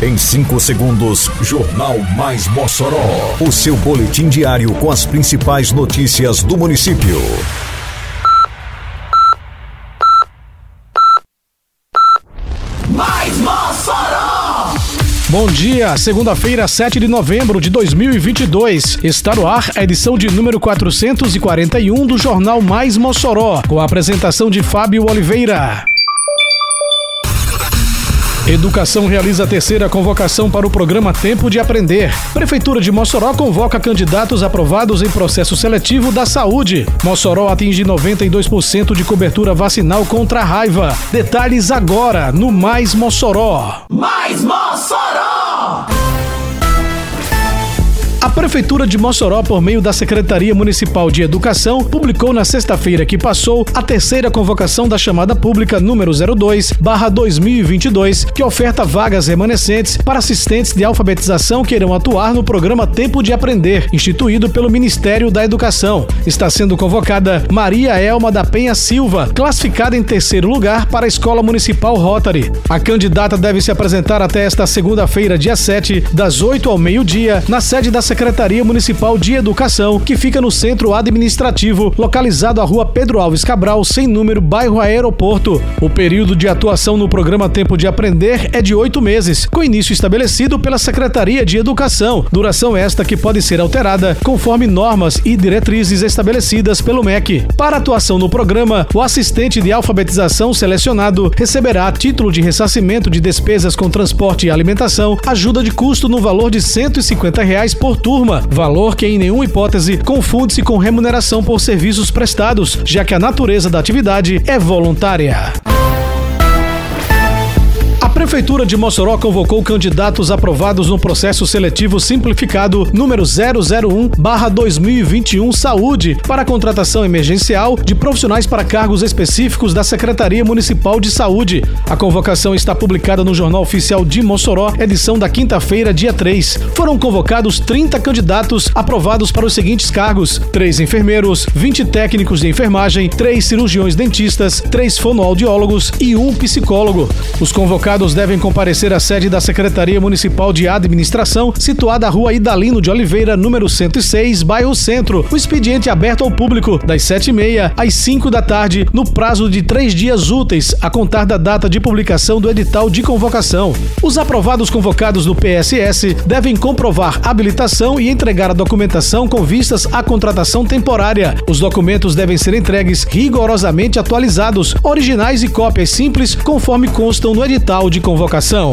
Em 5 segundos, Jornal Mais Mossoró. O seu boletim diário com as principais notícias do município. Mais Mossoró! Bom dia, segunda-feira, 7 de novembro de 2022. Está no ar a edição de número 441 do Jornal Mais Mossoró, com a apresentação de Fábio Oliveira. Educação realiza a terceira convocação para o programa Tempo de Aprender. Prefeitura de Mossoró convoca candidatos aprovados em processo seletivo da saúde. Mossoró atinge 92% de cobertura vacinal contra a raiva. Detalhes agora no Mais Mossoró. Mais Mossoró! Prefeitura de Mossoró, por meio da Secretaria Municipal de Educação, publicou na sexta-feira que passou a terceira convocação da chamada pública número 02/2022, que oferta vagas remanescentes para assistentes de alfabetização que irão atuar no programa Tempo de Aprender, instituído pelo Ministério da Educação. Está sendo convocada Maria Elma da Penha Silva, classificada em terceiro lugar para a Escola Municipal Rotary. A candidata deve se apresentar até esta segunda-feira, dia 7, das 8 ao meio-dia, na sede da Secretaria Municipal de Educação, que fica no centro administrativo, localizado à rua Pedro Alves Cabral, sem número, bairro Aeroporto. O período de atuação no programa Tempo de Aprender é de oito meses, com início estabelecido pela Secretaria de Educação. Duração esta que pode ser alterada conforme normas e diretrizes estabelecidas pelo MEC. Para atuação no programa, o assistente de alfabetização selecionado receberá título de ressarcimento de despesas com transporte e alimentação, ajuda de custo no valor de 150 reais por turma, valor que em nenhuma hipótese confunde-se com remuneração por serviços prestados, já que a natureza da atividade é voluntária. A Prefeitura de Mossoró convocou candidatos aprovados no processo seletivo simplificado número 001/2021 Saúde para contratação emergencial de profissionais para cargos específicos da Secretaria Municipal de Saúde. A convocação está publicada no Jornal Oficial de Mossoró, edição da quinta-feira, dia 3. Foram convocados 30 candidatos aprovados para os seguintes cargos: 3 enfermeiros, 20 técnicos de enfermagem, 3 cirurgiões dentistas, 3 fonoaudiólogos e um psicólogo. Os convocados devem comparecer à sede da Secretaria Municipal de Administração, situada à rua Idalino de Oliveira, número 106, bairro Centro. O expediente é aberto ao público das 7h30 às 5 da tarde, no prazo de três dias úteis, a contar da data de publicação do edital de convocação. Os aprovados convocados no PSS devem comprovar habilitação e entregar a documentação com vistas à contratação temporária. Os documentos devem ser entregues rigorosamente atualizados, originais e cópias simples, conforme constam no edital de convocação.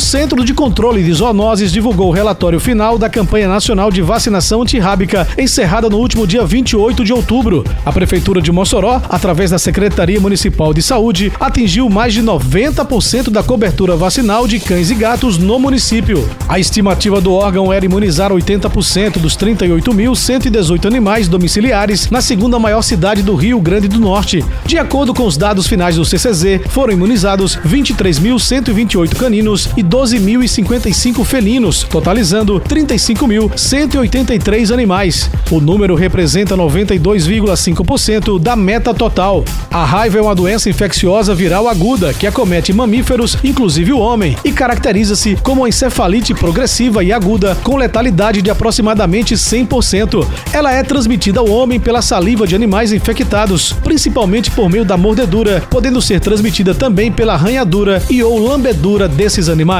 Centro de Controle de Zoonoses divulgou o relatório final da campanha nacional de vacinação antirrábica, encerrada no último dia 28 de outubro. A Prefeitura de Mossoró, através da Secretaria Municipal de Saúde, atingiu mais de 90% da cobertura vacinal de cães e gatos no município. A estimativa do órgão era imunizar 80% dos 38.118 animais domiciliares na segunda maior cidade do Rio Grande do Norte. De acordo com os dados finais do CCZ, foram imunizados 23.128 caninos e 12.055 felinos, totalizando 35.183 animais. O número representa 92,5% da meta total. A raiva é uma doença infecciosa viral aguda que acomete mamíferos, inclusive o homem, e caracteriza-se como uma encefalite progressiva e aguda com letalidade de aproximadamente 100%. Ela é transmitida ao homem pela saliva de animais infectados, principalmente por meio da mordedura, podendo ser transmitida também pela arranhadura e ou lambedura desses animais.